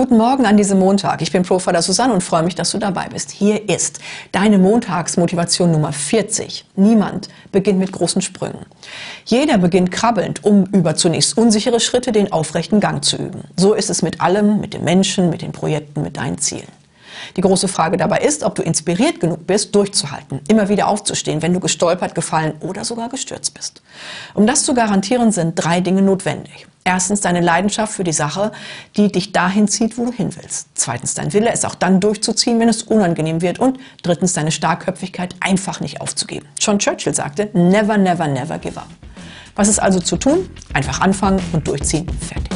guten Morgen an diesem Montag. Ich bin Profiler Susanne und freue mich, dass du dabei bist. Hier ist deine Montagsmotivation Nummer 40. Niemand beginnt mit großen Sprüngen. Jeder beginnt krabbelnd, um über zunächst unsichere Schritte den aufrechten Gang zu üben. So ist es mit allem, mit den Menschen, mit den Projekten, mit deinen Zielen. Die große Frage dabei ist, ob du inspiriert genug bist, durchzuhalten, immer wieder aufzustehen, wenn du gestolpert, gefallen oder sogar gestürzt bist. Um das zu garantieren, sind drei Dinge notwendig. Erstens deine Leidenschaft für die Sache, die dich dahin zieht, wo du hin willst. Zweitens dein Wille, es auch dann durchzuziehen, wenn es unangenehm wird. Und drittens deine Starkköpfigkeit, einfach nicht aufzugeben. John Churchill sagte, never, never, never give up. Was ist also zu tun? Einfach anfangen und durchziehen. Fertig.